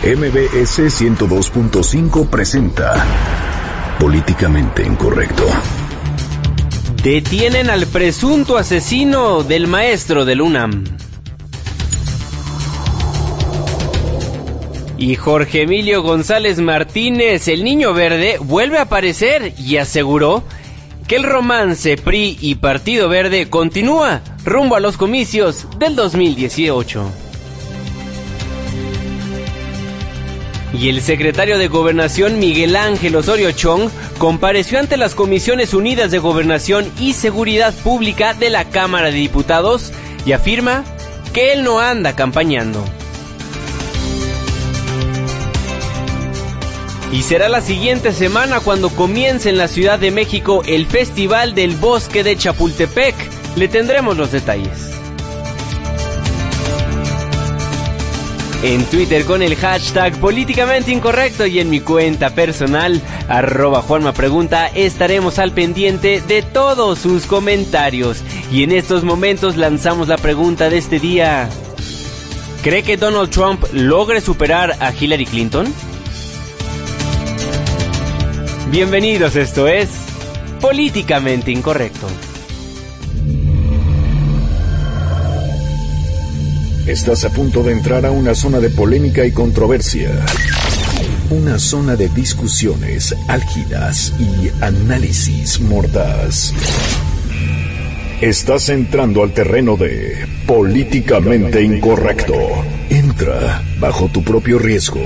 MBS 102.5 presenta Políticamente Incorrecto. Detienen al presunto asesino del maestro del UNAM. Y Jorge Emilio González Martínez, el niño verde, vuelve a aparecer y aseguró que el romance PRI y Partido Verde continúa rumbo a los comicios del 2018. Y el secretario de Gobernación Miguel Ángel Osorio Chong compareció ante las Comisiones Unidas de Gobernación y Seguridad Pública de la Cámara de Diputados y afirma que él no anda campañando. Y será la siguiente semana cuando comience en la Ciudad de México el Festival del Bosque de Chapultepec. Le tendremos los detalles. En Twitter con el hashtag políticamente incorrecto y en mi cuenta personal, arroba Juanma Pregunta, estaremos al pendiente de todos sus comentarios. Y en estos momentos lanzamos la pregunta de este día. ¿Cree que Donald Trump logre superar a Hillary Clinton? Bienvenidos, esto es Políticamente Incorrecto. Estás a punto de entrar a una zona de polémica y controversia. Una zona de discusiones álgidas y análisis mordaz. Estás entrando al terreno de políticamente incorrecto. Entra bajo tu propio riesgo.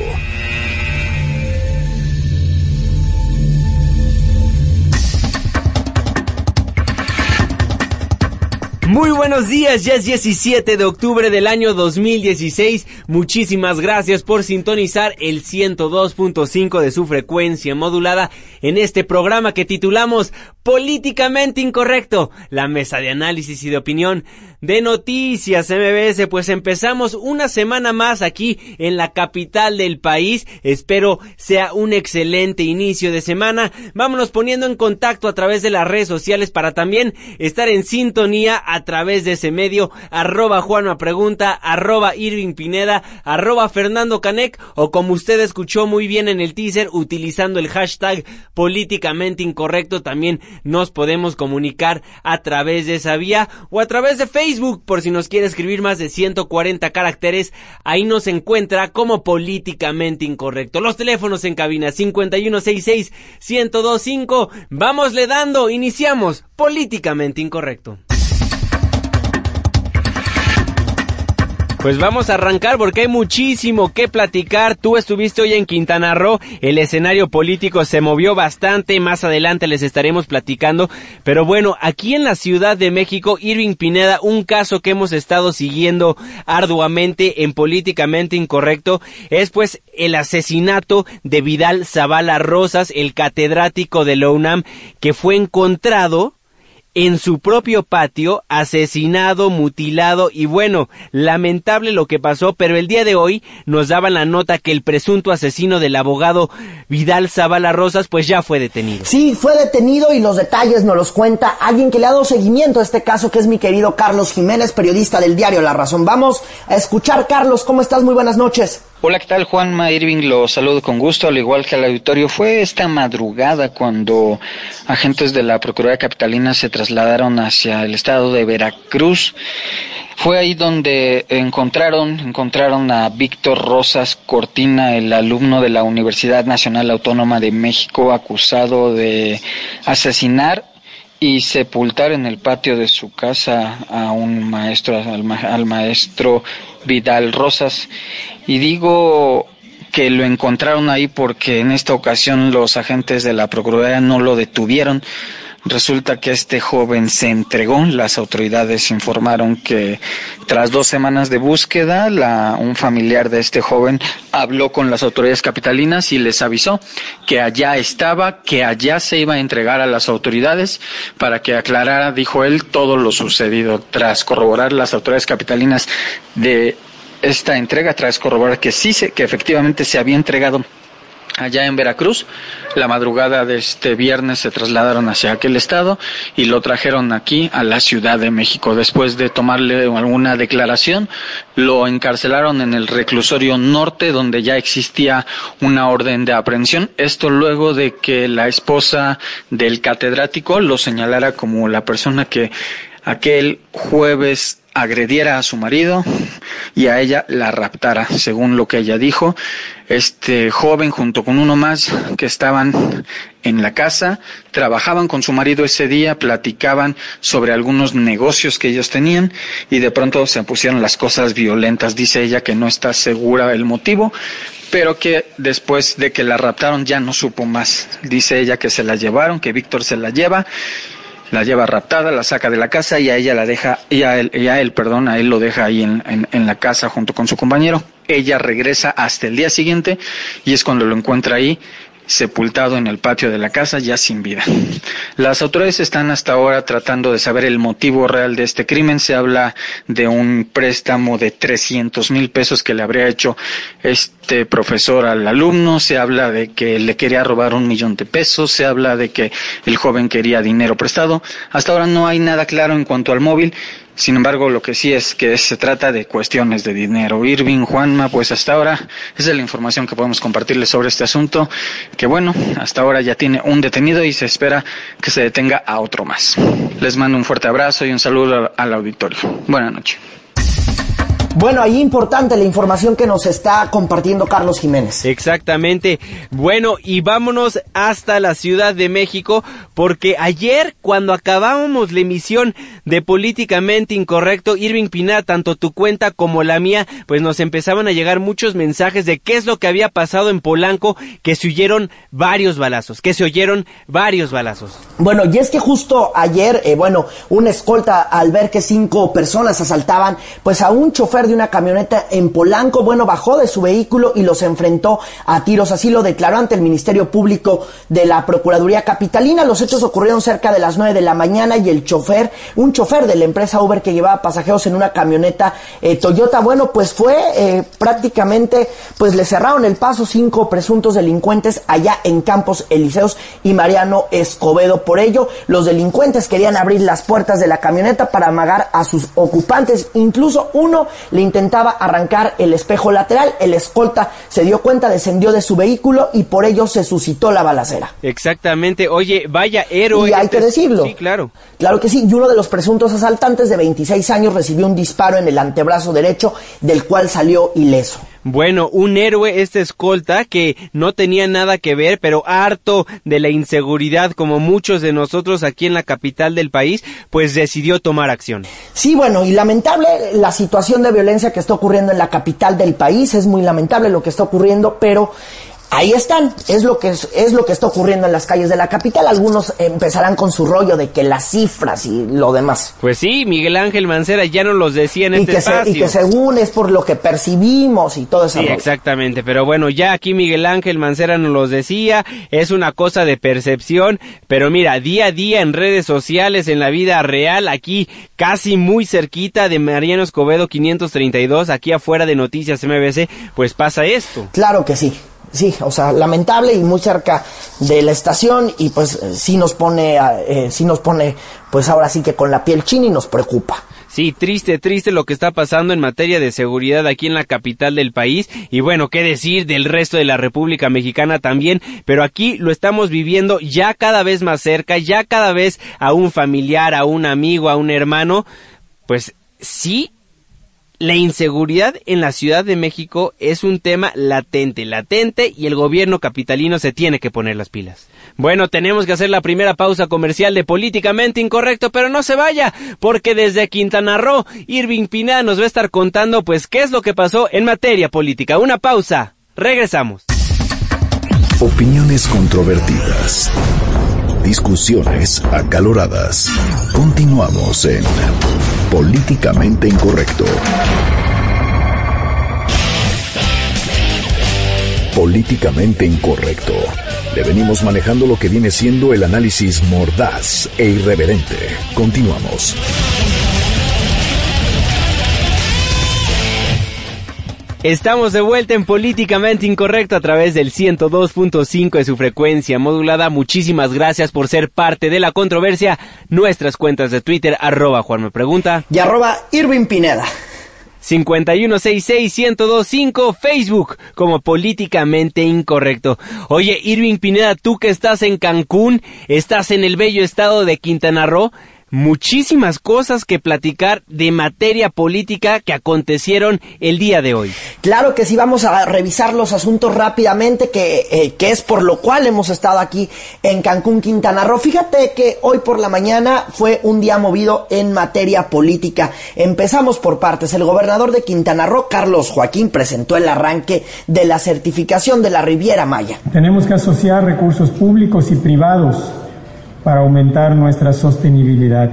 Muy buenos días, ya es 17 de octubre del año 2016. Muchísimas gracias por sintonizar el 102.5 de su frecuencia modulada en este programa que titulamos Políticamente Incorrecto, la mesa de análisis y de opinión de Noticias MBS, pues empezamos una semana más aquí en la capital del país. Espero sea un excelente inicio de semana. Vámonos poniendo en contacto a través de las redes sociales para también estar en sintonía a través de ese medio. Arroba Juanma Pregunta, arroba Irving Pineda, arroba Fernando Canec o como usted escuchó muy bien en el teaser utilizando el hashtag políticamente incorrecto también nos podemos comunicar a través de esa vía o a través de Facebook por si nos quiere escribir más de 140 caracteres. Ahí nos encuentra como políticamente incorrecto. Los teléfonos en cabina 5166 1025. Vamosle dando. Iniciamos políticamente incorrecto. Pues vamos a arrancar porque hay muchísimo que platicar. Tú estuviste hoy en Quintana Roo, el escenario político se movió bastante, más adelante les estaremos platicando. Pero bueno, aquí en la Ciudad de México, Irving Pineda, un caso que hemos estado siguiendo arduamente en políticamente incorrecto, es pues el asesinato de Vidal Zavala Rosas, el catedrático de la UNAM, que fue encontrado en su propio patio, asesinado, mutilado y bueno, lamentable lo que pasó, pero el día de hoy nos daban la nota que el presunto asesino del abogado Vidal Zavala Rosas pues ya fue detenido. Sí, fue detenido y los detalles nos los cuenta alguien que le ha dado seguimiento a este caso que es mi querido Carlos Jiménez, periodista del diario La Razón. Vamos a escuchar Carlos, ¿cómo estás? Muy buenas noches. Hola, ¿qué tal? Juanma Irving, lo saludo con gusto, al igual que al auditorio. Fue esta madrugada cuando agentes de la Procuraduría Capitalina se trasladaron hacia el estado de Veracruz. Fue ahí donde encontraron, encontraron a Víctor Rosas Cortina, el alumno de la Universidad Nacional Autónoma de México, acusado de asesinar y sepultar en el patio de su casa a un maestro, al, maestro Vidal Rosas. Y digo que lo encontraron ahí porque en esta ocasión los agentes de la Procuraduría no lo detuvieron, Resulta que este joven se entregó. Las autoridades informaron que tras dos semanas de búsqueda, la, un familiar de este joven habló con las autoridades capitalinas y les avisó que allá estaba, que allá se iba a entregar a las autoridades para que aclarara, dijo él, todo lo sucedido. Tras corroborar las autoridades capitalinas de esta entrega, tras corroborar que sí, que efectivamente se había entregado allá en Veracruz. La madrugada de este viernes se trasladaron hacia aquel estado y lo trajeron aquí a la Ciudad de México. Después de tomarle alguna declaración, lo encarcelaron en el reclusorio norte donde ya existía una orden de aprehensión. Esto luego de que la esposa del catedrático lo señalara como la persona que aquel jueves agrediera a su marido y a ella la raptara, según lo que ella dijo. Este joven junto con uno más que estaban en la casa, trabajaban con su marido ese día, platicaban sobre algunos negocios que ellos tenían y de pronto se pusieron las cosas violentas. Dice ella que no está segura el motivo, pero que después de que la raptaron ya no supo más. Dice ella que se la llevaron, que Víctor se la lleva la lleva raptada, la saca de la casa y a ella la deja, y a él, y a él perdón, a él lo deja ahí en, en, en la casa junto con su compañero. Ella regresa hasta el día siguiente y es cuando lo encuentra ahí sepultado en el patio de la casa ya sin vida. Las autoridades están hasta ahora tratando de saber el motivo real de este crimen. Se habla de un préstamo de 300 mil pesos que le habría hecho este profesor al alumno. Se habla de que le quería robar un millón de pesos. Se habla de que el joven quería dinero prestado. Hasta ahora no hay nada claro en cuanto al móvil sin embargo, lo que sí es que se trata de cuestiones de dinero. Irving, Juanma, pues hasta ahora esa es la información que podemos compartirles sobre este asunto, que bueno, hasta ahora ya tiene un detenido y se espera que se detenga a otro más. Les mando un fuerte abrazo y un saludo al auditorio. Buenas noches. Bueno, ahí importante la información que nos está compartiendo Carlos Jiménez. Exactamente. Bueno, y vámonos hasta la Ciudad de México, porque ayer cuando acabábamos la emisión de Políticamente Incorrecto, Irving Pinar, tanto tu cuenta como la mía, pues nos empezaban a llegar muchos mensajes de qué es lo que había pasado en Polanco, que se oyeron varios balazos, que se oyeron varios balazos. Bueno, y es que justo ayer, eh, bueno, una escolta al ver que cinco personas asaltaban, pues a un chofer de una camioneta en Polanco, bueno, bajó de su vehículo y los enfrentó a tiros. Así lo declaró ante el Ministerio Público de la Procuraduría Capitalina. Los hechos ocurrieron cerca de las 9 de la mañana y el chofer, un chofer de la empresa Uber que llevaba pasajeros en una camioneta eh, Toyota, bueno, pues fue eh, prácticamente, pues le cerraron el paso cinco presuntos delincuentes allá en Campos Elíseos y Mariano Escobedo. Por ello, los delincuentes querían abrir las puertas de la camioneta para amagar a sus ocupantes. Incluso uno le intentaba arrancar el espejo lateral. El escolta se dio cuenta, descendió de su vehículo y por ello se suscitó la balacera. Exactamente. Oye, vaya héroe. Y hay que este- decirlo. Sí, claro. Claro que sí, y uno de los presuntos asaltantes de 26 años recibió un disparo en el antebrazo derecho, del cual salió ileso. Bueno, un héroe este escolta que no tenía nada que ver, pero harto de la inseguridad como muchos de nosotros aquí en la capital del país, pues decidió tomar acción. Sí, bueno, y lamentable la situación de violencia que está ocurriendo en la capital del país, es muy lamentable lo que está ocurriendo, pero ahí están, es lo que es, es lo que está ocurriendo en las calles de la capital. Algunos empezarán con su rollo de que las cifras y lo demás. Pues sí, Miguel Ángel Mancera ya nos los decía en Y este que, se- espacio. y que según es por lo que percibimos y todo eso. Sí, exactamente, pero bueno, ya aquí Miguel Ángel Mancera nos los decía, es una cosa de percepción, pero mira, día a día en redes sociales, en la vida real, aquí casi muy cerquita de Mariano Escobedo 532, aquí afuera de Noticias MBC, pues pasa esto. Claro que sí. Sí, o sea, lamentable y muy cerca de la estación y pues sí nos pone, eh, sí nos pone, pues ahora sí que con la piel china y nos preocupa. Sí, triste, triste lo que está pasando en materia de seguridad aquí en la capital del país. Y bueno, qué decir del resto de la República Mexicana también, pero aquí lo estamos viviendo ya cada vez más cerca, ya cada vez a un familiar, a un amigo, a un hermano, pues sí la inseguridad en la Ciudad de México es un tema latente, latente y el gobierno capitalino se tiene que poner las pilas. Bueno, tenemos que hacer la primera pausa comercial de Políticamente Incorrecto, pero no se vaya, porque desde Quintana Roo, Irving Pina nos va a estar contando pues qué es lo que pasó en materia política. Una pausa, regresamos. Opiniones controvertidas. Discusiones acaloradas. Continuamos en Políticamente Incorrecto. Políticamente Incorrecto. Le venimos manejando lo que viene siendo el análisis mordaz e irreverente. Continuamos. Estamos de vuelta en Políticamente Incorrecto a través del 102.5 de su frecuencia modulada. Muchísimas gracias por ser parte de la controversia. Nuestras cuentas de Twitter, arroba Juan me pregunta. Y arroba Irving Pineda. 5166125 Facebook como políticamente incorrecto. Oye, Irving Pineda, tú que estás en Cancún, estás en el bello estado de Quintana Roo, muchísimas cosas que platicar de materia política que acontecieron el día de hoy. Claro que sí, vamos a revisar los asuntos rápidamente, que, eh, que es por lo cual hemos estado aquí en Cancún, Quintana Roo. Fíjate que hoy por la mañana fue un día movido en materia política. Empezamos por partes. El gobernador de Quintana Roo, Carlos Joaquín, presentó el arranque de la certificación de la Riviera Maya. Tenemos que asociar recursos públicos y privados para aumentar nuestra sostenibilidad.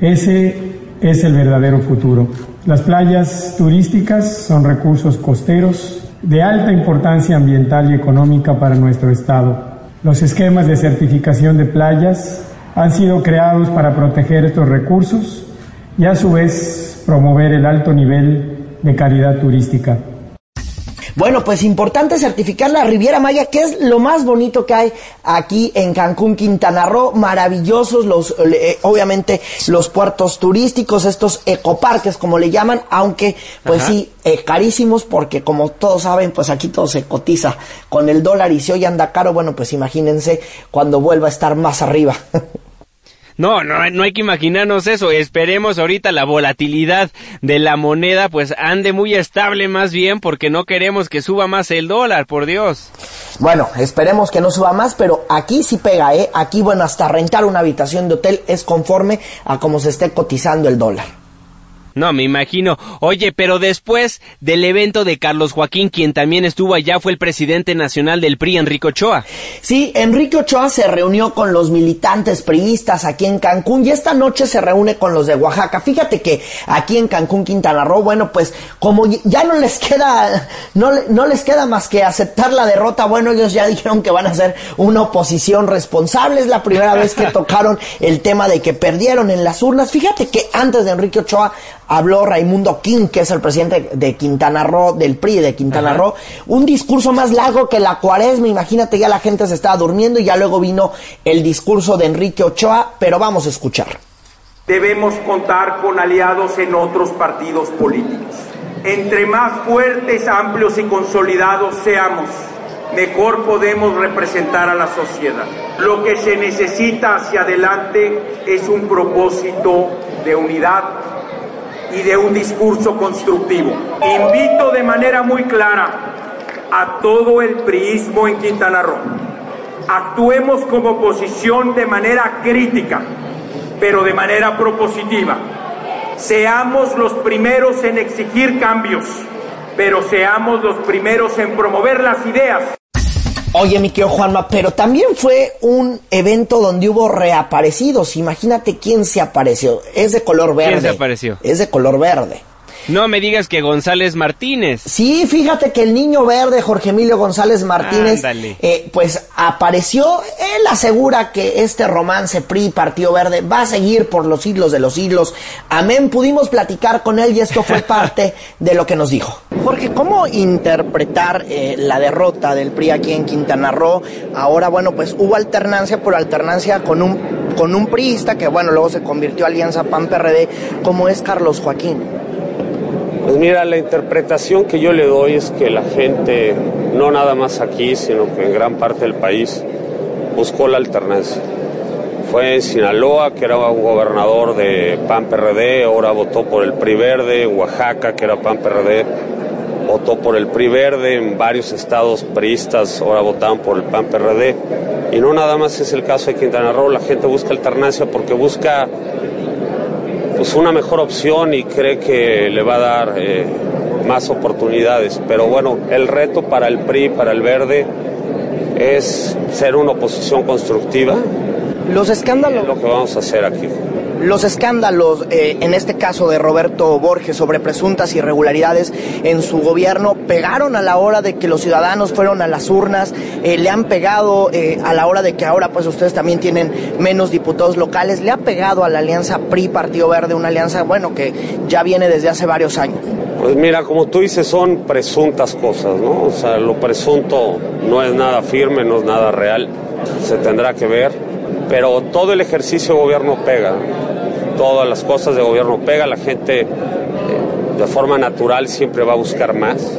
Ese es el verdadero futuro. Las playas turísticas son recursos costeros de alta importancia ambiental y económica para nuestro Estado. Los esquemas de certificación de playas han sido creados para proteger estos recursos y a su vez promover el alto nivel de calidad turística. Bueno, pues importante certificar la Riviera Maya, que es lo más bonito que hay aquí en Cancún, Quintana Roo. Maravillosos los, eh, obviamente, los puertos turísticos, estos ecoparques, como le llaman, aunque, pues sí, eh, carísimos, porque como todos saben, pues aquí todo se cotiza con el dólar y si hoy anda caro, bueno, pues imagínense cuando vuelva a estar más arriba. No, no, no hay que imaginarnos eso. Esperemos ahorita la volatilidad de la moneda pues ande muy estable más bien porque no queremos que suba más el dólar, por Dios. Bueno, esperemos que no suba más, pero aquí sí pega, ¿eh? Aquí, bueno, hasta rentar una habitación de hotel es conforme a cómo se esté cotizando el dólar. No, me imagino. Oye, pero después del evento de Carlos Joaquín, quien también estuvo allá, fue el presidente nacional del PRI, Enrique Ochoa. Sí, Enrique Ochoa se reunió con los militantes priistas aquí en Cancún y esta noche se reúne con los de Oaxaca. Fíjate que aquí en Cancún, Quintana Roo, bueno, pues como ya no les queda, no, no les queda más que aceptar la derrota, bueno, ellos ya dijeron que van a ser una oposición responsable. Es la primera vez que tocaron el tema de que perdieron en las urnas. Fíjate que antes de Enrique Ochoa habló Raimundo King, que es el presidente de Quintana Roo, del PRI de Quintana Roo, un discurso más largo que la cuaresma, imagínate, ya la gente se estaba durmiendo y ya luego vino el discurso de Enrique Ochoa, pero vamos a escuchar. Debemos contar con aliados en otros partidos políticos. Entre más fuertes, amplios y consolidados seamos, mejor podemos representar a la sociedad. Lo que se necesita hacia adelante es un propósito de unidad y de un discurso constructivo. Invito de manera muy clara a todo el priismo en Quintana Roo. Actuemos como oposición de manera crítica, pero de manera propositiva. Seamos los primeros en exigir cambios, pero seamos los primeros en promover las ideas. Oye, mi querido Juanma, pero también fue un evento donde hubo reaparecidos. Imagínate quién se apareció. Es de color verde. ¿Quién se apareció? Es de color verde. No me digas que González Martínez. Sí, fíjate que el niño verde, Jorge Emilio González Martínez, eh, pues apareció. Él asegura que este romance PRI Partido Verde va a seguir por los siglos de los siglos. Amén. Pudimos platicar con él y esto fue parte de lo que nos dijo. Jorge, ¿cómo interpretar eh, la derrota del PRI aquí en Quintana Roo? Ahora, bueno, pues hubo alternancia, por alternancia con un con un priista que, bueno, luego se convirtió Alianza PAN-PRD, como es Carlos Joaquín. Pues mira, la interpretación que yo le doy es que la gente, no nada más aquí, sino que en gran parte del país, buscó la alternancia. Fue en Sinaloa, que era un gobernador de PAN-PRD, ahora votó por el PRI Verde, en Oaxaca, que era PAN-PRD, votó por el PRI Verde, en varios estados priistas ahora votaban por el PAN-PRD. Y no nada más es el caso de Quintana Roo, la gente busca alternancia porque busca pues una mejor opción y cree que le va a dar eh, más oportunidades. Pero bueno, el reto para el PRI, para el Verde, es ser una oposición constructiva. Los escándalos. Es lo que vamos a hacer aquí. Los escándalos, eh, en este caso de Roberto Borges, sobre presuntas irregularidades en su gobierno, pegaron a la hora de que los ciudadanos fueron a las urnas, eh, le han pegado eh, a la hora de que ahora pues ustedes también tienen menos diputados locales, le ha pegado a la alianza PRI-Partido Verde, una alianza, bueno, que ya viene desde hace varios años. Pues mira, como tú dices, son presuntas cosas, ¿no? O sea, lo presunto no es nada firme, no es nada real, se tendrá que ver, pero todo el ejercicio de gobierno pega, todas las cosas de gobierno pega, la gente eh, de forma natural siempre va a buscar más.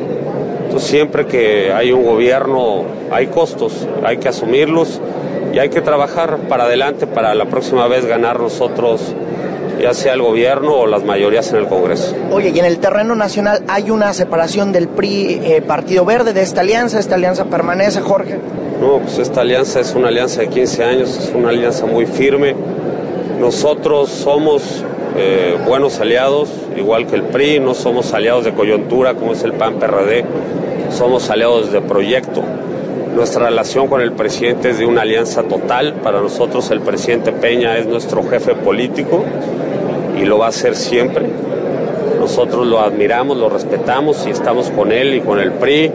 Entonces, siempre que hay un gobierno, hay costos, hay que asumirlos y hay que trabajar para adelante para la próxima vez ganar nosotros ya sea el gobierno o las mayorías en el Congreso. Oye, y en el terreno nacional hay una separación del PRI eh, Partido Verde de esta alianza, esta alianza permanece, Jorge. No, pues esta alianza es una alianza de 15 años, es una alianza muy firme. Nosotros somos eh, buenos aliados, igual que el PRI, no somos aliados de coyuntura como es el PAN PRD, somos aliados de proyecto. Nuestra relación con el presidente es de una alianza total. Para nosotros el presidente Peña es nuestro jefe político y lo va a ser siempre. Nosotros lo admiramos, lo respetamos y estamos con él y con el PRI.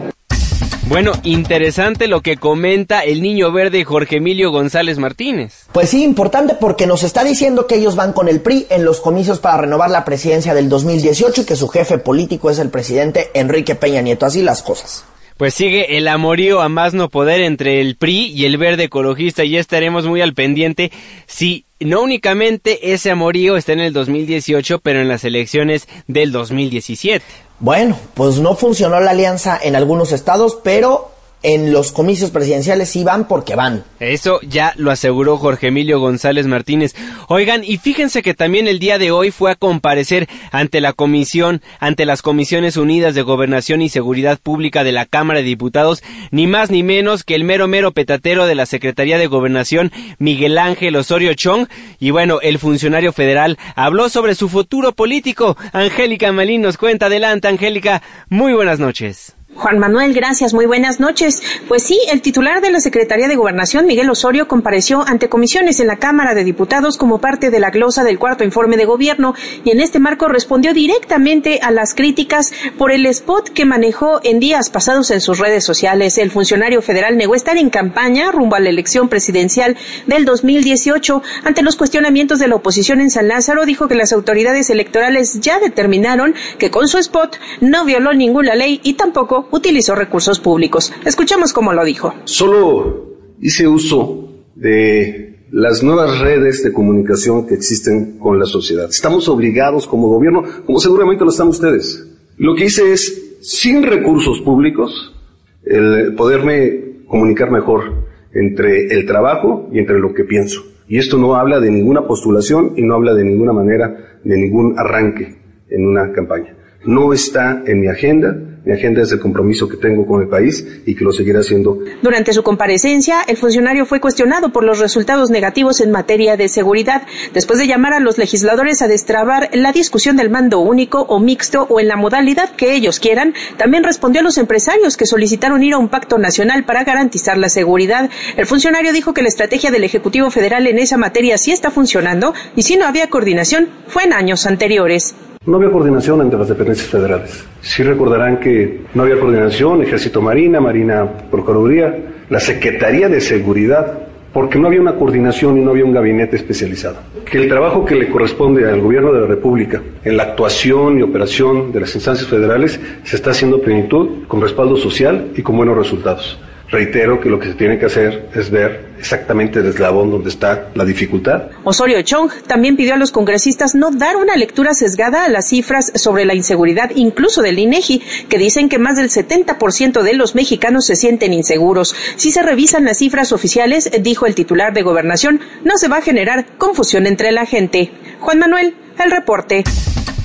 Bueno, interesante lo que comenta el niño verde Jorge Emilio González Martínez. Pues sí, importante porque nos está diciendo que ellos van con el PRI en los comicios para renovar la presidencia del 2018 y que su jefe político es el presidente Enrique Peña Nieto. Así las cosas. Pues sigue el amorío a más no poder entre el PRI y el verde ecologista y ya estaremos muy al pendiente si no únicamente ese amorío está en el 2018, pero en las elecciones del 2017. Bueno, pues no funcionó la alianza en algunos estados, pero en los comicios presidenciales sí van porque van. Eso ya lo aseguró Jorge Emilio González Martínez. Oigan, y fíjense que también el día de hoy fue a comparecer ante la comisión, ante las Comisiones Unidas de Gobernación y Seguridad Pública de la Cámara de Diputados, ni más ni menos que el mero mero petatero de la Secretaría de Gobernación, Miguel Ángel Osorio Chong. Y bueno, el funcionario federal habló sobre su futuro político. Angélica Malín nos cuenta. Adelante, Angélica. Muy buenas noches. Juan Manuel, gracias. Muy buenas noches. Pues sí, el titular de la Secretaría de Gobernación, Miguel Osorio, compareció ante comisiones en la Cámara de Diputados como parte de la glosa del cuarto informe de gobierno y en este marco respondió directamente a las críticas por el spot que manejó en días pasados en sus redes sociales. El funcionario federal negó estar en campaña rumbo a la elección presidencial del 2018. Ante los cuestionamientos de la oposición en San Lázaro, dijo que las autoridades electorales ya determinaron que con su spot no violó ninguna ley y tampoco utilizó recursos públicos. Escuchemos cómo lo dijo. Solo hice uso de las nuevas redes de comunicación que existen con la sociedad. Estamos obligados como gobierno, como seguramente lo están ustedes. Lo que hice es, sin recursos públicos, el poderme comunicar mejor entre el trabajo y entre lo que pienso. Y esto no habla de ninguna postulación y no habla de ninguna manera de ningún arranque en una campaña. No está en mi agenda, mi agenda es el compromiso que tengo con el país y que lo seguiré haciendo. Durante su comparecencia, el funcionario fue cuestionado por los resultados negativos en materia de seguridad, después de llamar a los legisladores a destrabar la discusión del mando único o mixto o en la modalidad que ellos quieran. También respondió a los empresarios que solicitaron ir a un pacto nacional para garantizar la seguridad. El funcionario dijo que la estrategia del Ejecutivo Federal en esa materia sí está funcionando y si no había coordinación fue en años anteriores. No había coordinación entre las dependencias federales. Sí recordarán que no había coordinación, Ejército Marina, Marina Procuraduría, la Secretaría de Seguridad, porque no había una coordinación y no había un gabinete especializado. Que el trabajo que le corresponde al gobierno de la República en la actuación y operación de las instancias federales se está haciendo plenitud, con respaldo social y con buenos resultados. Reitero que lo que se tiene que hacer es ver exactamente el eslabón donde está la dificultad. Osorio Chong también pidió a los congresistas no dar una lectura sesgada a las cifras sobre la inseguridad, incluso del INEGI, que dicen que más del 70% de los mexicanos se sienten inseguros. Si se revisan las cifras oficiales, dijo el titular de Gobernación, no se va a generar confusión entre la gente. Juan Manuel, el reporte.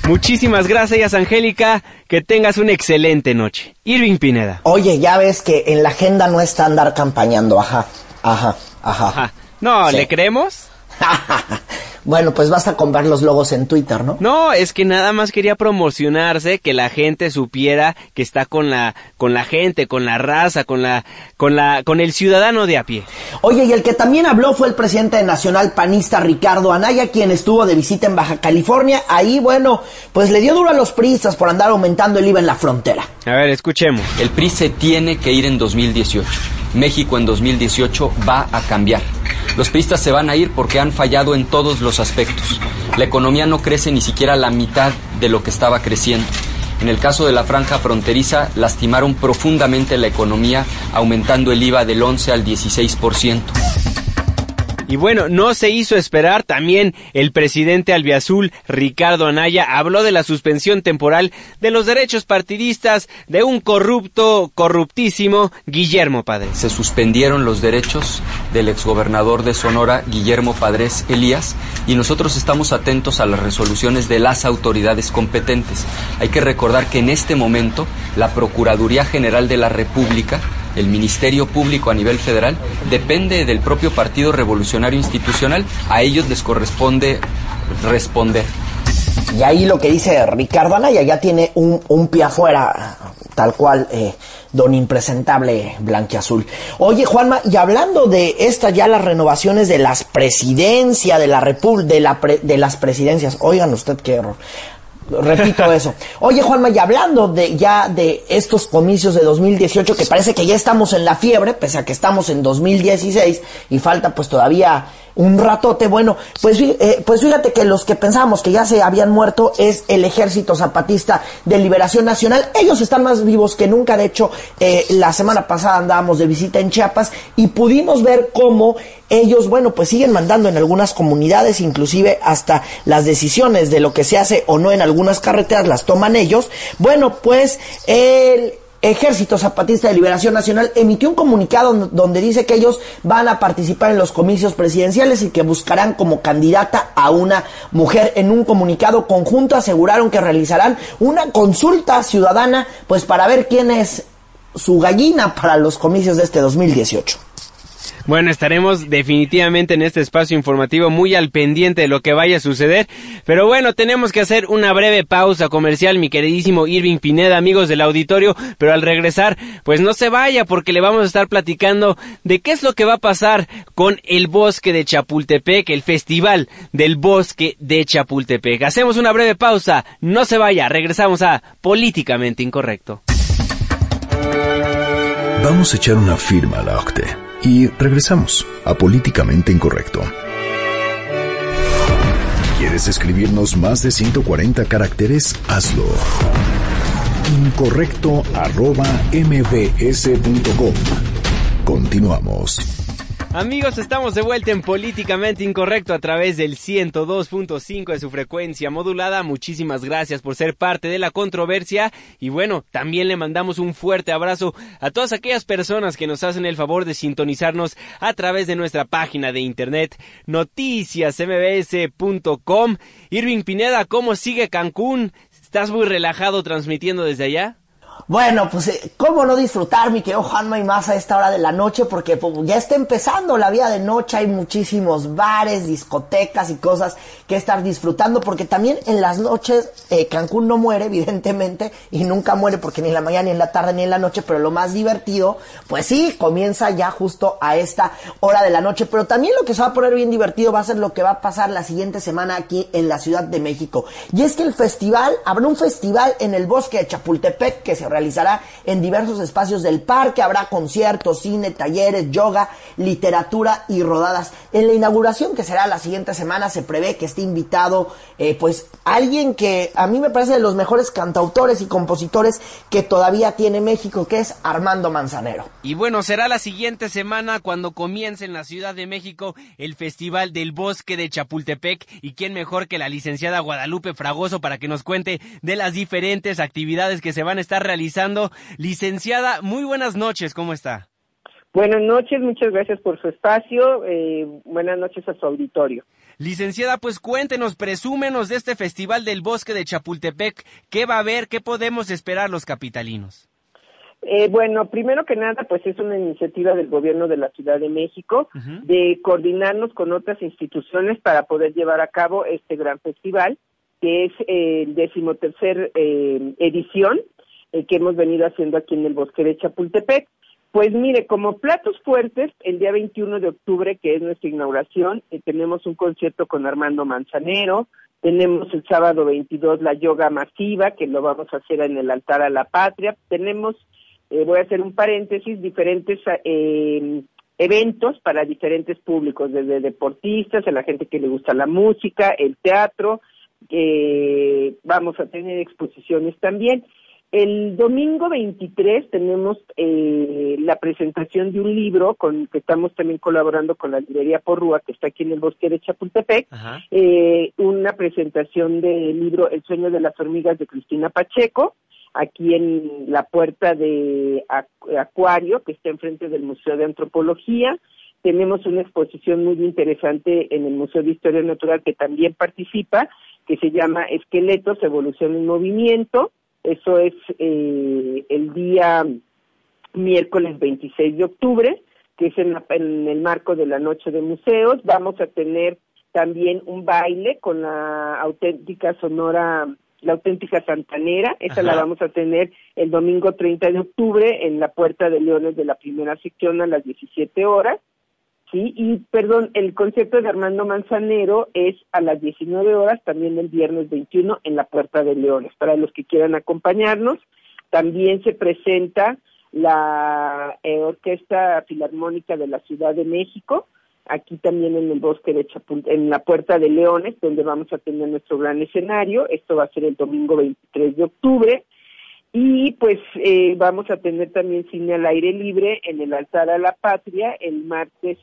Muchísimas gracias, Angélica. Que tengas una excelente noche. Irving Pineda. Oye, ya ves que en la agenda no está andar campañando. Ajá, ajá, ajá. ajá. No, ¿le creemos? Bueno, pues basta con ver los logos en Twitter, ¿no? No, es que nada más quería promocionarse, que la gente supiera que está con la, con la gente, con la raza, con la, con la, con el ciudadano de a pie. Oye, y el que también habló fue el presidente nacional panista Ricardo Anaya, quien estuvo de visita en Baja California. Ahí, bueno, pues le dio duro a los priistas por andar aumentando el IVA en la frontera. A ver, escuchemos. El PRI se tiene que ir en 2018. México en 2018 va a cambiar. Los priistas se van a ir porque han fallado en todos los aspectos. La economía no crece ni siquiera la mitad de lo que estaba creciendo. En el caso de la franja fronteriza, lastimaron profundamente la economía, aumentando el IVA del 11 al 16%. Y bueno, no se hizo esperar. También el presidente albiazul, Ricardo Anaya, habló de la suspensión temporal de los derechos partidistas de un corrupto, corruptísimo Guillermo Padres. Se suspendieron los derechos del exgobernador de Sonora, Guillermo Padres Elías, y nosotros estamos atentos a las resoluciones de las autoridades competentes. Hay que recordar que en este momento la Procuraduría General de la República el Ministerio Público a nivel federal depende del propio Partido Revolucionario Institucional. A ellos les corresponde responder. Y ahí lo que dice Ricardo Anaya ya tiene un, un pie afuera, tal cual, eh, don impresentable blanquiazul. Oye, Juanma, y hablando de estas ya las renovaciones de las presidencias, de la de, la de las presidencias, oigan usted qué error. Repito eso. Oye, Juanma, y hablando de ya de estos comicios de 2018, que parece que ya estamos en la fiebre, pese a que estamos en 2016 y falta pues todavía un ratote. Bueno, pues, eh, pues fíjate que los que pensábamos que ya se habían muerto es el Ejército Zapatista de Liberación Nacional. Ellos están más vivos que nunca. De hecho, eh, la semana pasada andábamos de visita en Chiapas y pudimos ver cómo ellos, bueno, pues siguen mandando en algunas comunidades, inclusive hasta las decisiones de lo que se hace o no en algunas carreteras las toman ellos. Bueno, pues el Ejército Zapatista de Liberación Nacional emitió un comunicado donde dice que ellos van a participar en los comicios presidenciales y que buscarán como candidata a una mujer. En un comunicado conjunto aseguraron que realizarán una consulta ciudadana pues para ver quién es su gallina para los comicios de este 2018. Bueno, estaremos definitivamente en este espacio informativo muy al pendiente de lo que vaya a suceder. Pero bueno, tenemos que hacer una breve pausa comercial, mi queridísimo Irving Pineda, amigos del auditorio. Pero al regresar, pues no se vaya porque le vamos a estar platicando de qué es lo que va a pasar con el bosque de Chapultepec, el festival del bosque de Chapultepec. Hacemos una breve pausa, no se vaya, regresamos a Políticamente Incorrecto. Vamos a echar una firma a la OCTE y regresamos a Políticamente Incorrecto. ¿Quieres escribirnos más de 140 caracteres? Hazlo. Incorrecto arroba mbs.com. Continuamos. Amigos, estamos de vuelta en Políticamente Incorrecto a través del 102.5 de su frecuencia modulada. Muchísimas gracias por ser parte de la controversia y bueno, también le mandamos un fuerte abrazo a todas aquellas personas que nos hacen el favor de sintonizarnos a través de nuestra página de internet noticiasmbs.com. Irving Pineda, ¿cómo sigue Cancún? ¿Estás muy relajado transmitiendo desde allá? Bueno, pues, eh, ¿cómo no disfrutar, mi querido Juanma y más a esta hora de la noche? Porque pues, ya está empezando la vida de noche, hay muchísimos bares, discotecas y cosas que estar disfrutando, porque también en las noches eh, Cancún no muere, evidentemente, y nunca muere porque ni en la mañana, ni en la tarde, ni en la noche, pero lo más divertido, pues sí, comienza ya justo a esta hora de la noche, pero también lo que se va a poner bien divertido va a ser lo que va a pasar la siguiente semana aquí en la Ciudad de México. Y es que el festival, habrá un festival en el bosque de Chapultepec que se realizará en diversos espacios del parque. Habrá conciertos, cine, talleres, yoga, literatura y rodadas. En la inauguración que será la siguiente semana se prevé que esté invitado eh, pues alguien que a mí me parece de los mejores cantautores y compositores que todavía tiene México, que es Armando Manzanero. Y bueno, será la siguiente semana cuando comience en la Ciudad de México el Festival del Bosque de Chapultepec y quién mejor que la licenciada Guadalupe Fragoso para que nos cuente de las diferentes actividades que se van a estar realizando Licenciada, muy buenas noches, ¿cómo está? Buenas noches, muchas gracias por su espacio. Eh, buenas noches a su auditorio. Licenciada, pues cuéntenos, presúmenos de este Festival del Bosque de Chapultepec. ¿Qué va a haber? ¿Qué podemos esperar los capitalinos? Eh, bueno, primero que nada, pues es una iniciativa del gobierno de la Ciudad de México de coordinarnos con otras instituciones para poder llevar a cabo este gran festival, que es eh, el decimotercer eh, edición eh, que hemos venido haciendo aquí en el bosque de Chapultepec. Pues mire, como platos fuertes, el día 21 de octubre, que es nuestra inauguración, eh, tenemos un concierto con Armando Manzanero, tenemos el sábado 22 la yoga masiva, que lo vamos a hacer en el altar a la patria, tenemos, eh, voy a hacer un paréntesis, diferentes eventos para diferentes públicos, desde deportistas, a la gente que le gusta la música, el teatro, eh, vamos a tener exposiciones también. El domingo 23 tenemos eh, la presentación de un libro con que estamos también colaborando con la librería Porrúa, que está aquí en el bosque de Chapultepec, eh, una presentación del libro El sueño de las hormigas de Cristina Pacheco, aquí en la puerta de Acuario, que está enfrente del Museo de Antropología. Tenemos una exposición muy interesante en el Museo de Historia Natural que también participa, que se llama Esqueletos, Evolución y Movimiento eso es eh, el día miércoles 26 de octubre, que es en, el marco de la Noche de Museos. Vamos a tener también un baile con la auténtica sonora, la auténtica santanera. Esa la vamos a tener el domingo 30 de octubre en la Puerta de Leones de la primera sección a las 17 horas. Sí, y perdón, el concierto de Armando Manzanero es a las 19 horas, también el viernes 21 en la Puerta de Leones. Para los que quieran acompañarnos, también se presenta la eh, Orquesta Filarmónica de la Ciudad de México, aquí también en el bosque de Chapul en la Puerta de Leones, donde vamos a tener nuestro gran escenario. Esto va a ser el domingo 23 de octubre. Y pues eh, vamos a tener también cine al aire libre en el altar a la patria el martes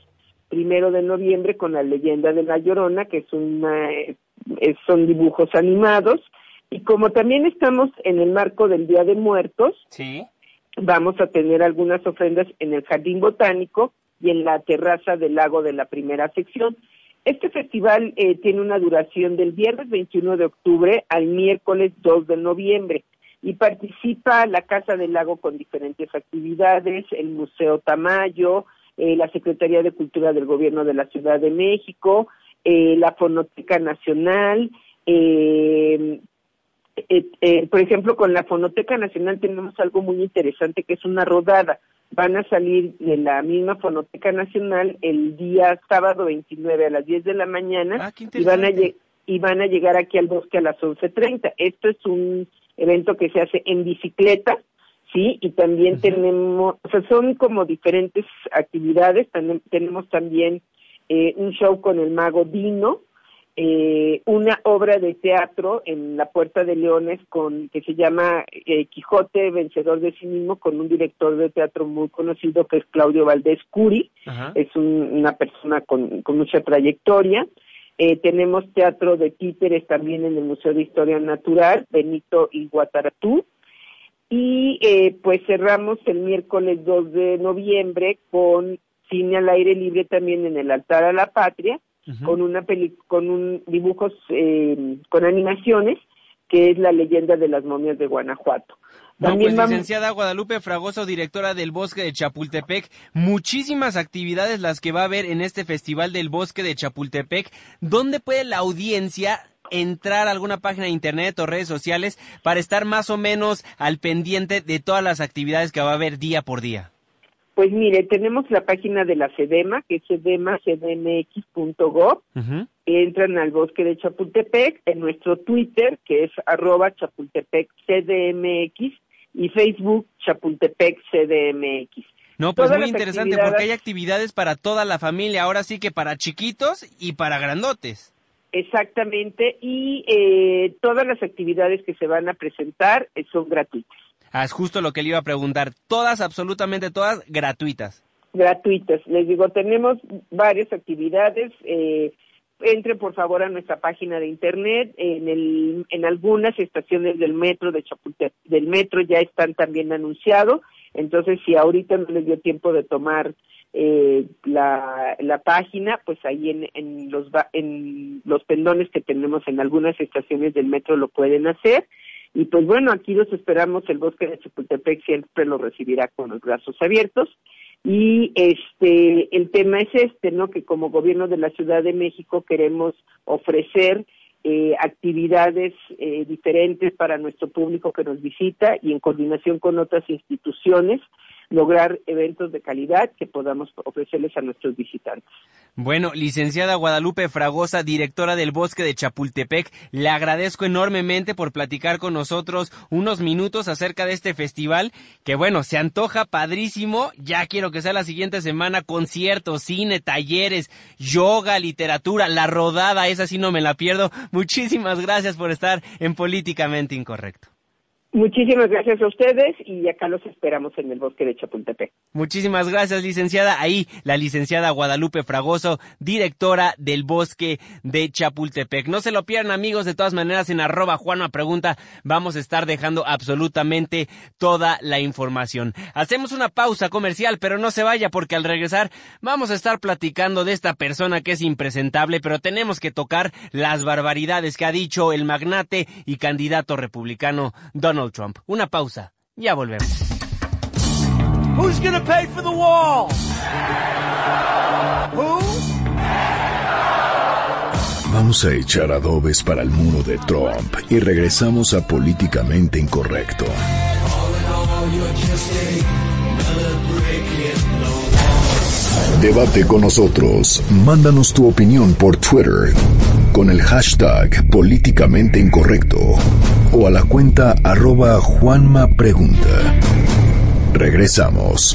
primero de noviembre con la leyenda de la Llorona, que es una, eh, son dibujos animados. Y como también estamos en el marco del Día de Muertos, sí. vamos a tener algunas ofrendas en el Jardín Botánico y en la terraza del lago de la primera sección. Este festival eh, tiene una duración del viernes 21 de octubre al miércoles 2 de noviembre y participa la Casa del Lago con diferentes actividades, el Museo Tamayo, eh, la Secretaría de Cultura del Gobierno de la Ciudad de México, eh, la Fonoteca Nacional, eh, por ejemplo, con la Fonoteca Nacional tenemos algo muy interesante que es una rodada. Van a salir de la misma Fonoteca Nacional el día sábado 29 a las 10 de la mañana ah, y van a y van a llegar aquí al bosque a las 11:30. Esto es un evento que se hace en bicicleta sí, y también tenemos, o sea, son como diferentes actividades, tenemos también eh, un show con el mago Dino, eh, una obra de teatro en la Puerta de Leones con que se llama eh, Quijote vencedor de sí mismo con un director de teatro muy conocido que es Claudio Valdés Curi, es una persona con, con mucha trayectoria. Eh, tenemos teatro de títeres también en el Museo de Historia Natural, Benito y Guataratú. Y eh, pues cerramos el miércoles 2 de noviembre con cine al aire libre también en el altar a la patria, con una peli con un dibujos eh, con animaciones que es la leyenda de las momias de Guanajuato. También pues, licenciada Guadalupe Fragoso, directora del Bosque de Chapultepec, muchísimas actividades las que va a haber en este Festival del Bosque de Chapultepec. ¿Dónde puede la audiencia entrar a alguna página de internet o redes sociales para estar más o menos al pendiente de todas las actividades que va a haber día por día? Pues mire, tenemos la página de la CEDEMA, que es cedema.cdmx.gov. Entran al bosque de Chapultepec, en nuestro Twitter, que es arroba chapultepec.cdmx, y Facebook Chapultepec CDMX. No, pues muy interesante, porque hay actividades para toda la familia, ahora sí que para chiquitos y para grandotes. Exactamente, y eh, todas las actividades que se van a presentar eh, son gratuitas. Ah, es justo lo que le iba a preguntar. Todas, absolutamente todas, gratuitas. Gratuitas. Les digo, tenemos varias actividades. Eh, entre por favor a nuestra página de internet. En, el, en algunas estaciones del metro de Chapultepec, del metro ya están también anunciados. Entonces, si ahorita no les dio tiempo de tomar eh, la, página, pues ahí en, en, los, en los pendones que tenemos en algunas estaciones del metro lo pueden hacer. Y pues bueno, aquí los esperamos, el bosque de Chapultepec siempre lo recibirá con los brazos abiertos. Y este, el tema es este, ¿no? Que como gobierno de la Ciudad de México queremos ofrecer eh, actividades eh, diferentes para nuestro público que nos visita y en coordinación con otras instituciones lograr eventos de calidad que podamos ofrecerles a nuestros visitantes. Bueno, licenciada Guadalupe Fragosa, directora del Bosque de Chapultepec, le agradezco enormemente por platicar con nosotros unos minutos acerca de este festival, que bueno, se antoja padrísimo, ya quiero que sea la siguiente semana, conciertos, cine, talleres, yoga, literatura, la rodada, esa sí no me la pierdo. Muchísimas gracias por estar en Políticamente Incorrecto. Muchísimas gracias a ustedes y acá los esperamos en el bosque de Chapultepec. Muchísimas gracias, licenciada. Ahí la licenciada Guadalupe Fragoso, directora del bosque de Chapultepec. No se lo pierdan, amigos. De todas maneras, en arroba Juanma Pregunta vamos a estar dejando absolutamente toda la información. Hacemos una pausa comercial, pero no se vaya porque al regresar vamos a estar platicando de esta persona que es impresentable, pero tenemos que tocar las barbaridades que ha dicho el magnate y candidato republicano Donald Trump. Una pausa. Ya volvemos. Who's gonna pay for the wall? Who? Vamos a echar adobes para el muro de Trump y regresamos a Políticamente Incorrecto. Debate con nosotros. Mándanos tu opinión por Twitter con el hashtag políticamente incorrecto o a la cuenta arroba Juanma Pregunta. Regresamos.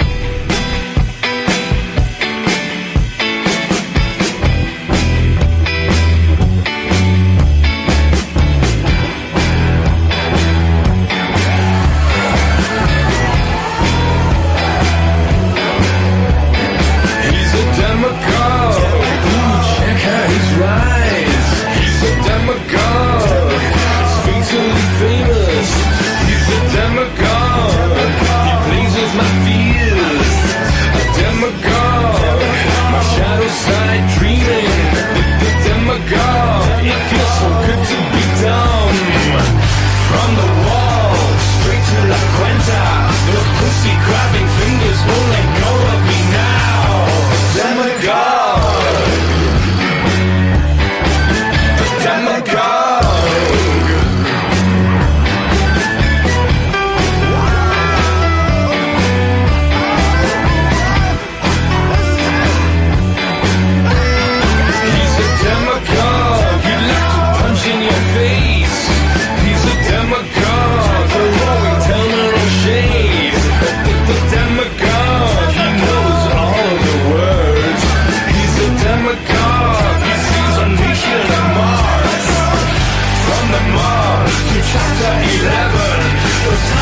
Chapter 11.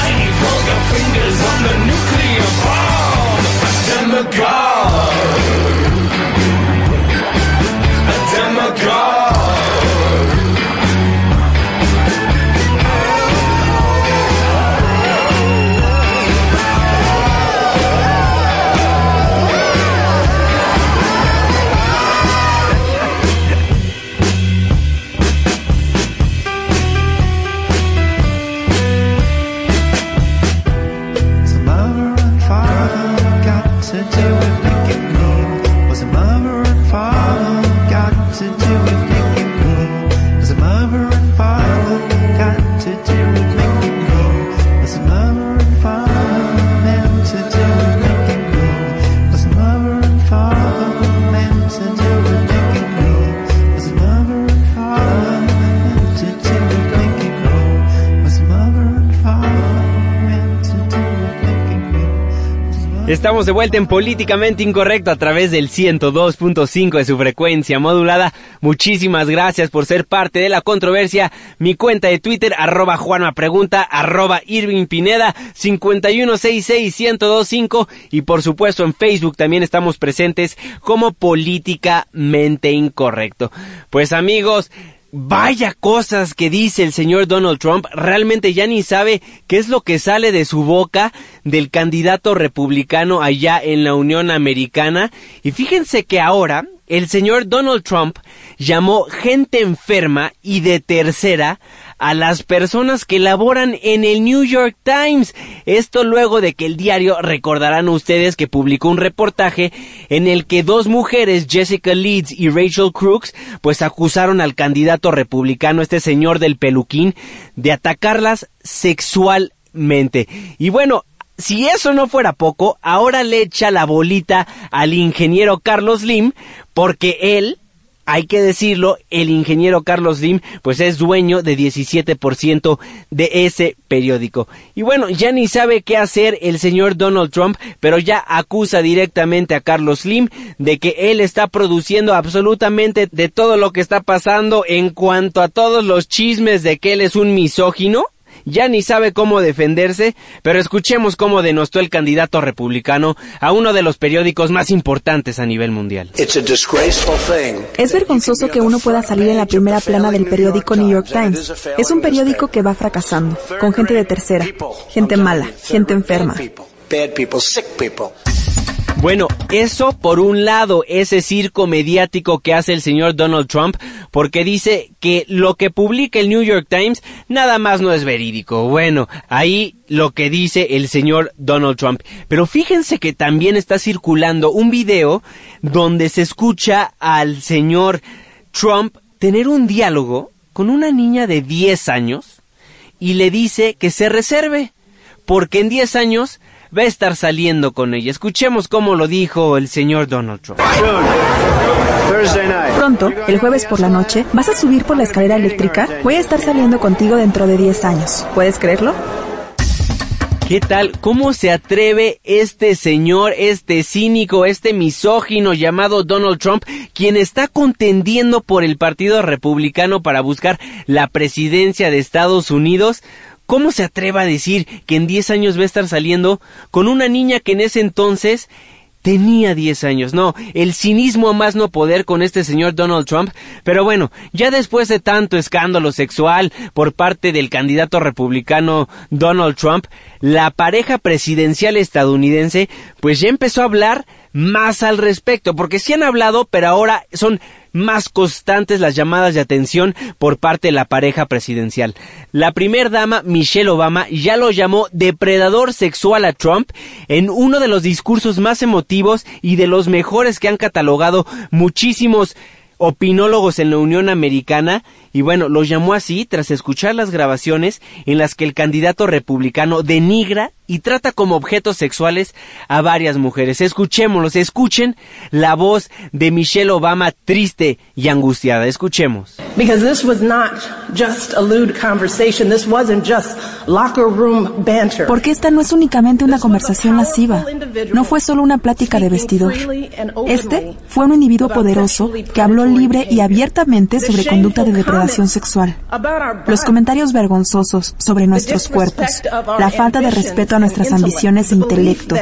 Estamos de vuelta en Políticamente Incorrecto a través del 102.5 de su frecuencia modulada. Muchísimas gracias por ser parte de la controversia. Mi cuenta de Twitter, arroba Juanma Pregunta, arroba Irving Pineda, 5166125 y por supuesto en Facebook también estamos presentes como Políticamente Incorrecto. Pues amigos, Vaya cosas que dice el señor Donald Trump, realmente ya ni sabe qué es lo que sale de su boca del candidato republicano allá en la Unión Americana. Y fíjense que ahora el señor Donald Trump llamó gente enferma y de tercera a las personas que laboran en el New York Times. Esto luego de que el diario, recordarán ustedes que publicó un reportaje en el que dos mujeres, Jessica Leeds y Rachel Crooks, pues acusaron al candidato republicano, este señor del peluquín, de atacarlas sexualmente. Y bueno, si eso no fuera poco, ahora le echa la bolita al ingeniero Carlos Lim porque él hay que decirlo, el ingeniero Carlos Lim pues es dueño de 17% de ese periódico. Y bueno, ya ni sabe qué hacer el señor Donald Trump, pero ya acusa directamente a Carlos Lim de que él está produciendo absolutamente de todo lo que está pasando en cuanto a todos los chismes de que él es un misógino ya ni sabe cómo defenderse, pero escuchemos cómo denostó el candidato republicano a uno de los periódicos más importantes a nivel mundial. Es vergonzoso que uno pueda salir en la primera plana del periódico New York Times. Es un periódico que va fracasando, con gente de tercera, gente mala, gente enferma. Bueno, eso por un lado, ese circo mediático que hace el señor Donald Trump, porque dice que lo que publica el New York Times nada más no es verídico. Bueno, ahí lo que dice el señor Donald Trump. Pero fíjense que también está circulando un video donde se escucha al señor Trump tener un diálogo con una niña de 10 años y le dice que se reserve, porque en 10 años va a estar saliendo con ella. Escuchemos cómo lo dijo el señor Donald Trump. Pronto, el jueves por la noche, ¿vas a subir por la escalera eléctrica? Voy a estar saliendo contigo dentro de 10 años. ¿Puedes creerlo? ¿Qué tal? ¿Cómo se atreve este señor, este cínico, este misógino llamado Donald Trump, quien está contendiendo por el Partido Republicano para buscar la presidencia de Estados Unidos? ¿Cómo se atreva a decir que en 10 años va a estar saliendo con una niña que en ese entonces tenía 10 años? No, el cinismo a más no poder con este señor Donald Trump. Pero bueno, ya después de tanto escándalo sexual por parte del candidato republicano Donald Trump, la pareja presidencial estadounidense pues ya empezó a hablar más al respecto, porque sí han hablado, pero ahora son más constantes las llamadas de atención por parte de la pareja presidencial. La primer dama, Michelle Obama, ya lo llamó depredador sexual a Trump en uno de los discursos más emotivos y de los mejores que han catalogado muchísimos opinólogos en la Unión Americana y bueno, lo llamó así tras escuchar las grabaciones en las que el candidato republicano denigra y trata como objetos sexuales a varias mujeres. Escuchémoslos, escuchen la voz de Michelle Obama triste y angustiada. Escuchemos. Because this was not just a lewd conversation, this wasn't just locker room banter. Porque esta no es únicamente una conversación lasciva. No fue solo una plática de vestidor. Este fue un individuo poderoso que habló libre y abiertamente sobre conducta de depredación sexual. Los comentarios vergonzosos sobre nuestros cuerpos, la falta de respeto a nuestras ambiciones e intelecto,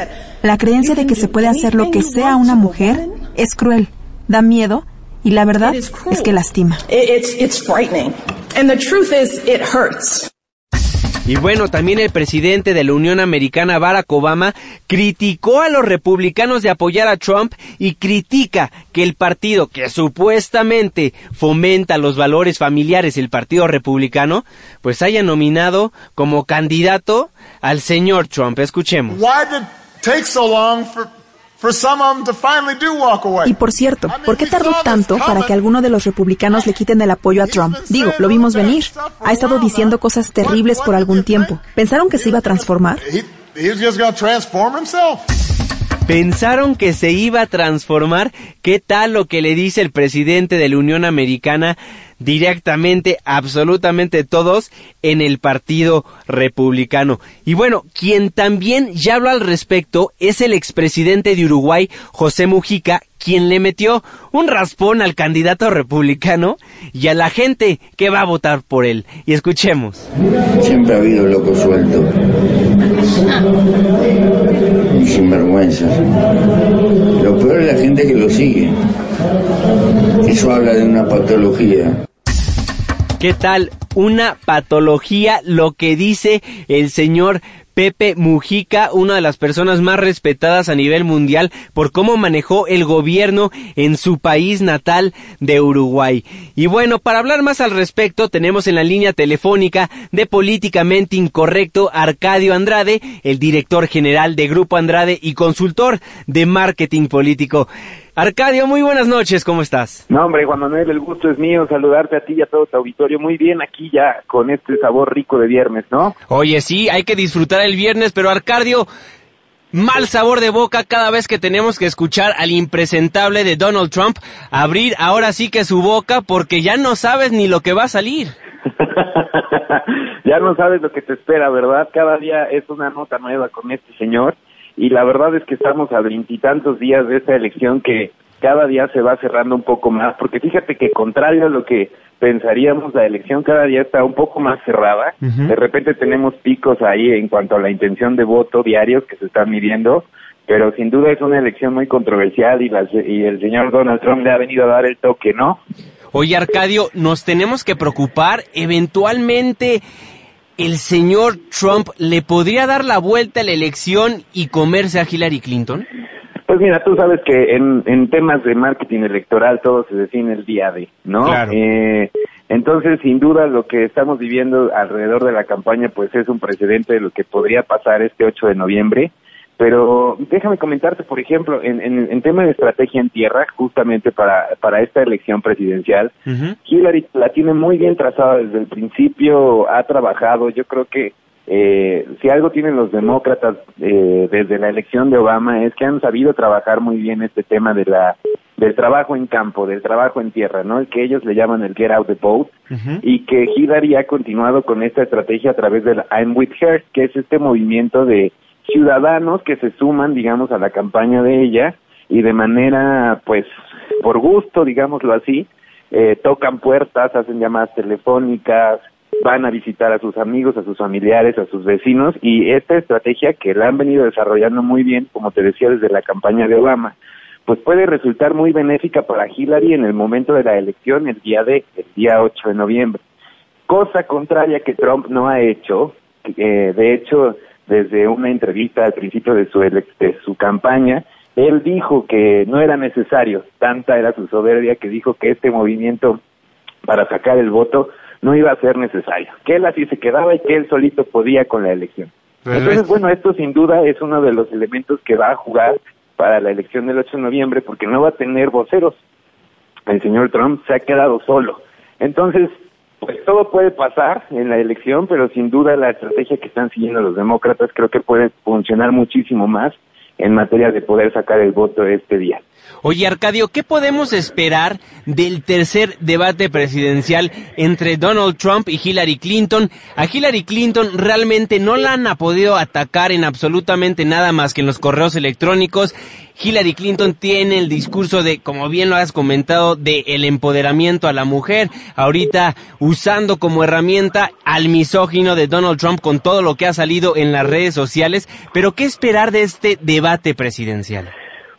la creencia de que se puede hacer lo que sea a una mujer, es cruel, da miedo y la verdad es que lastima. Y bueno, también el presidente de la Unión Americana, Barack Obama, criticó a los republicanos de apoyar a Trump y critica que el partido que supuestamente fomenta los valores familiares, el Partido Republicano, pues haya nominado como candidato al señor Trump. Escuchemos. Why did take so long for, for some of them to finally do walk away? Y por cierto, ¿por qué tardó tanto para que alguno de los republicanos le quiten el apoyo a Trump? Digo, lo vimos venir. Ha estado diciendo cosas terribles por algún tiempo. ¿Pensaron que se iba a transformar? Pensaron que se iba a transformar. ¿Qué tal lo que le dice el presidente de la Unión Americana directamente, absolutamente todos en el Partido Republicano? Y bueno, quien también ya habló al respecto es el expresidente de Uruguay, José Mujica, quien le metió un raspón al candidato republicano y a la gente que va a votar por él. Y escuchemos. Siempre ha habido loco suelto y sinvergüenzas. Lo peor es la gente que lo sigue. Eso habla de una patología. ¿Qué tal? Una patología, lo que dice el señor Pepe Mujica, una de las personas más respetadas a nivel mundial por cómo manejó el gobierno en su país natal de Uruguay. Y bueno, para hablar más al respecto, tenemos en la línea telefónica de Políticamente Incorrecto Arcadio Andrade, el director general de Grupo Andrade y consultor de marketing político. Arcadio, muy buenas noches, ¿cómo estás? No, hombre, Juan Manuel, el gusto es mío saludarte a ti y a todo tu auditorio. Muy bien, aquí ya con este sabor rico de viernes, ¿no? Oye, sí, hay que disfrutar el viernes, pero Arcadio, mal sabor de boca cada vez que tenemos que escuchar al impresentable de Donald Trump abrir ahora sí que su boca porque ya no sabes ni lo que va a salir. ya no sabes lo que te espera, ¿verdad? Cada día es una nota nueva con este señor y la verdad es que estamos a veintitantos días de esta elección que cada día se va cerrando un poco más, porque fíjate que contrario a lo que pensaríamos, la elección cada día está un poco más cerrada. De repente tenemos picos ahí en cuanto a la intención de voto diarios que se están midiendo, pero sin duda es una elección muy controversial y, la- y el señor Donald Trump le ha venido a dar el toque, ¿no? Oye, Arcadio, nos tenemos que preocupar. Eventualmente, el señor Trump le podría dar la vuelta a la elección y comerse a Hillary Clinton. Pues mira, tú sabes que en, en temas de marketing electoral todo se define el día de, ¿no? Claro. Eh, entonces, sin duda, lo que estamos viviendo alrededor de la campaña, pues es un precedente de lo que podría pasar este 8 de noviembre. Pero déjame comentarte, por ejemplo, en, en, en tema de estrategia en tierra, justamente para, para esta elección presidencial, Hillary la tiene muy bien trazada desde el principio, ha trabajado, yo creo que eh, si algo tienen los demócratas eh, desde la elección de Obama es que han sabido trabajar muy bien este tema de la del trabajo en campo, del trabajo en tierra, ¿no? El que ellos le llaman el get out the boat. Y que Hillary ha continuado con esta estrategia a través del I'm with her, que es este movimiento de ciudadanos que se suman, digamos, a la campaña de ella y de manera, pues, por gusto, digámoslo así, eh, tocan puertas, hacen llamadas telefónicas, van a visitar a sus amigos, a sus familiares, a sus vecinos y esta estrategia que la han venido desarrollando muy bien, como te decía, desde la campaña de Obama, pues puede resultar muy benéfica para Hillary en el momento de la elección, el día de, el día 8 de noviembre. Cosa contraria que Trump no ha hecho, eh, de hecho, desde una entrevista al principio de su, de su campaña, él dijo que no era necesario, tanta era su soberbia que dijo que este movimiento para sacar el voto no iba a ser necesario, que él así se quedaba y que él solito podía con la elección. Pero Entonces, es- bueno, esto sin duda es uno de los elementos que va a jugar para la elección del 8 de noviembre porque no va a tener voceros. El señor Trump se ha quedado solo. Entonces, pues todo puede pasar en la elección, pero sin duda la estrategia que están siguiendo los demócratas creo que puede funcionar muchísimo más en materia de poder sacar el voto este día. Oye, Arcadio, ¿qué podemos esperar del tercer debate presidencial entre Donald Trump y Hillary Clinton? A Hillary Clinton realmente no la han podido atacar en absolutamente nada más que en los correos electrónicos. Hillary Clinton tiene el discurso de, como bien lo has comentado, de el empoderamiento a la mujer, ahorita usando como herramienta al misógino de Donald Trump con todo lo que ha salido en las redes sociales. Pero, ¿qué esperar de este debate presidencial?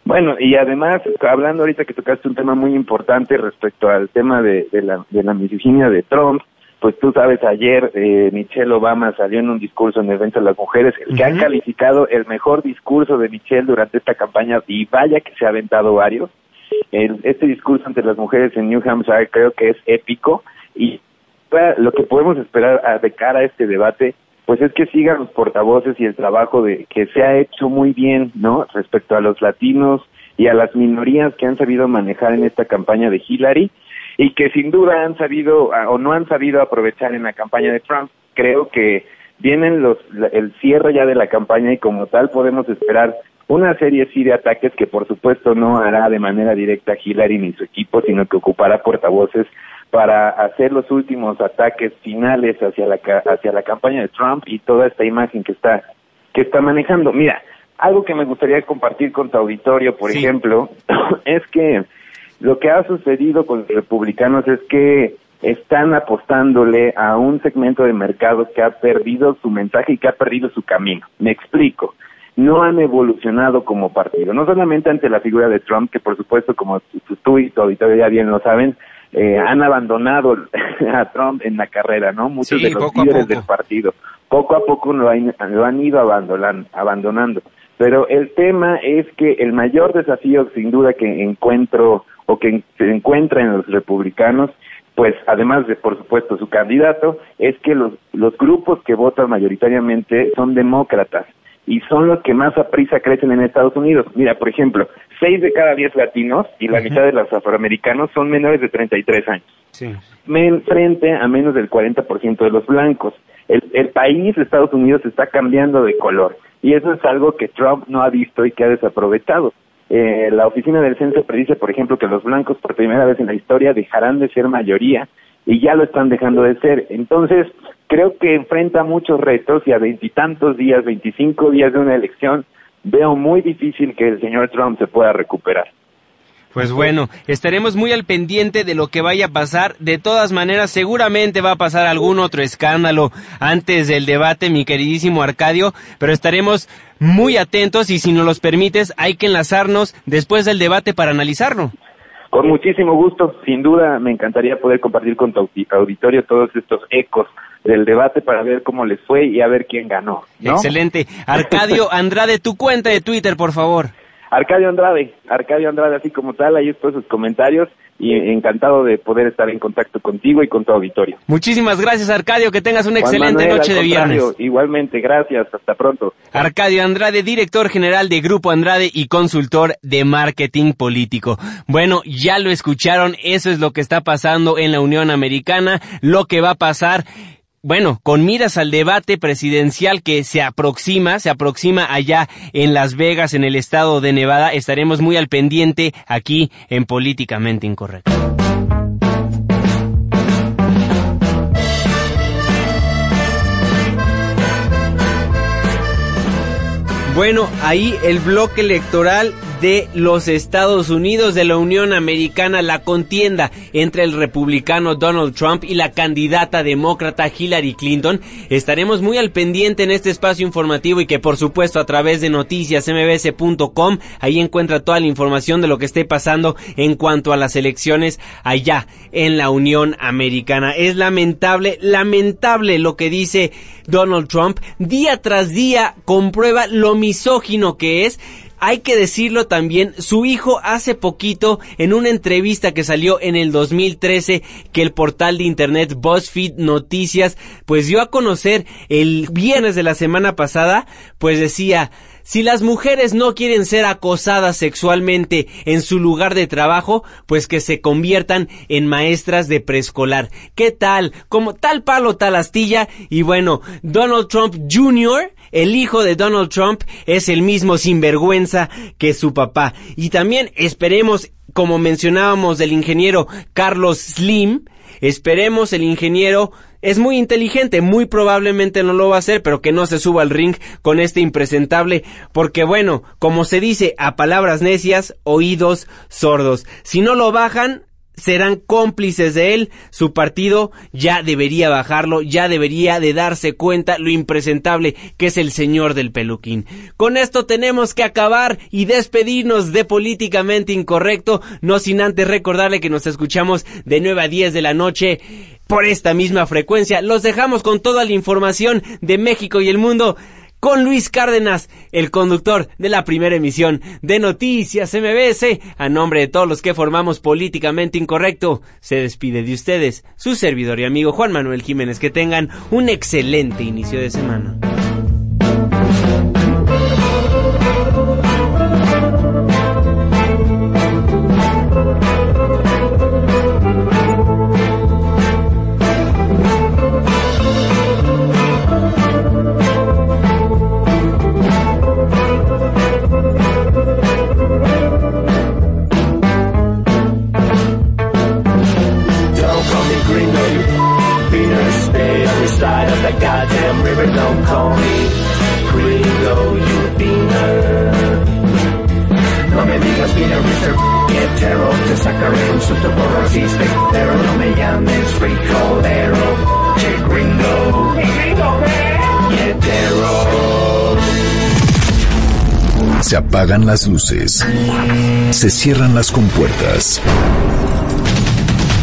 Bueno, y además, hablando ahorita que tocaste un tema muy importante respecto al tema de, de la, de la misoginia de Trump, pues tú sabes, ayer eh, Michelle Obama salió en un discurso en el evento de las mujeres, el que han calificado el mejor discurso de Michelle durante esta campaña, y vaya que se ha aventado varios. El- este discurso ante las mujeres en New Hampshire creo que es épico, y lo que podemos esperar a- de cara a este debate pues es que sigan los portavoces y el trabajo de que se ha hecho muy bien, ¿no? Respecto a los latinos y a las minorías que han sabido manejar en esta campaña de Hillary y que sin duda han sabido ah, o no han sabido aprovechar en la campaña de Trump. Creo que vienen los el cierre ya de la campaña y como tal podemos esperar una serie sí de ataques que por supuesto no hará de manera directa Hillary ni su equipo, sino que ocupará portavoces para hacer los últimos ataques finales hacia la hacia la campaña de Trump y toda esta imagen que está que está manejando. Mira, algo que me gustaría compartir con tu auditorio, por ejemplo, es que lo que ha sucedido con los republicanos es que están apostándole a un segmento de mercado que ha perdido su mensaje y que ha perdido su camino. Me explico. No han evolucionado como partido, no solamente ante la figura de Trump, que por supuesto, como tú y tu auditorio ya bien lo saben, eh, han abandonado a Trump en la carrera, ¿no? Muchos Sí, de los líderes del partido. Poco a poco lo han, lo han ido abandonan- abandonando. Pero el tema es que el mayor desafío, sin duda, que encuentro o que se encuentra en los republicanos, pues además de, por supuesto, su candidato, es que los, los grupos que votan mayoritariamente son demócratas y son los que más a prisa crecen en Estados Unidos. Mira, por ejemplo, seis de cada diez latinos y la mitad de los afroamericanos son menores de 33 años. Sí. Frente a menos del 40% de los blancos. El, el país, Estados Unidos, está cambiando de color y eso es algo que Trump no ha visto y que ha desaprovechado. Eh, la oficina del censo predice, por ejemplo, que los blancos por primera vez en la historia dejarán de ser mayoría y ya lo están dejando de ser. Entonces, creo que enfrenta muchos retos y a veintitantos días, veinticinco días de una elección, veo muy difícil que el señor Trump se pueda recuperar. Pues bueno, estaremos muy al pendiente de lo que vaya a pasar. De todas maneras, seguramente va a pasar algún otro escándalo antes del debate, mi queridísimo Arcadio, pero estaremos muy atentos y si nos los permites, hay que enlazarnos después del debate para analizarlo. Con muchísimo gusto, sin duda me encantaría poder compartir con tu audi- auditorio todos estos ecos del debate para ver cómo les fue y a ver quién ganó. ¿no? Excelente. Arcadio Andrade, tu cuenta de Twitter, por favor. Arcadio Andrade, Arcadio Andrade así como tal, ahí después sus comentarios y encantado de poder estar en contacto contigo y con tu auditorio. Muchísimas gracias, Arcadio. Que tengas una Juan excelente Manuel, noche de viernes. Igualmente, gracias, hasta pronto. Arcadio Andrade, director general de Grupo Andrade y consultor de marketing político. Bueno, ya lo escucharon, eso es lo que está pasando en la Unión Americana, lo que va a pasar. Bueno, con miras al debate presidencial que se aproxima, se aproxima allá en Las Vegas, en el estado de Nevada, estaremos muy al pendiente aquí en Políticamente Incorrecto. Bueno, ahí el bloque electoral de los Estados Unidos, de la Unión Americana, la contienda entre el republicano Donald Trump y la candidata demócrata Hillary Clinton. Estaremos muy al pendiente en este espacio informativo y que por supuesto a través de noticiasmbs.com ahí encuentra toda la información de lo que esté pasando en cuanto a las elecciones allá en la Unión Americana. Es lamentable, lamentable lo que dice Donald Trump. Día tras día comprueba lo misógino que es. Hay que decirlo también, su hijo hace poquito en una entrevista que salió en el 2013 que el portal de internet BuzzFeed Noticias pues dio a conocer el viernes de la semana pasada, pues decía, si las mujeres no quieren ser acosadas sexualmente en su lugar de trabajo, pues que se conviertan en maestras de preescolar. ¿Qué tal? Como tal palo, tal astilla. Y bueno, Donald Trump Jr., el hijo de Donald Trump, es el mismo sinvergüenza que su papá. Y también esperemos, como mencionábamos del ingeniero Carlos Slim, esperemos el ingeniero es muy inteligente, muy probablemente no lo va a hacer, pero que no se suba al ring con este impresentable, porque bueno, como se dice a palabras necias, oídos sordos. Si no lo bajan, serán cómplices de él, su partido ya debería bajarlo, ya debería de darse cuenta lo impresentable que es el señor del peluquín. Con esto tenemos que acabar y despedirnos de políticamente incorrecto, no sin antes recordarle que nos escuchamos de 9 a 10 de la noche por esta misma frecuencia. Los dejamos con toda la información de México y el mundo con Luis Cárdenas, el conductor de la primera emisión de Noticias MBS. A nombre de todos los que formamos Políticamente Incorrecto, se despide de ustedes su servidor y amigo Juan Manuel Jiménez. Que tengan un excelente inicio de semana. Don't call me gringo, you beaner. No me digas beaner, Mr. Hetero. Te sacaré un susto por racista, pero no me llames frijolero. Che gringo. Se apagan las luces. Se cierran las compuertas.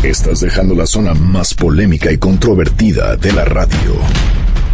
Estás dejando la zona más polémica y controvertida de la radio.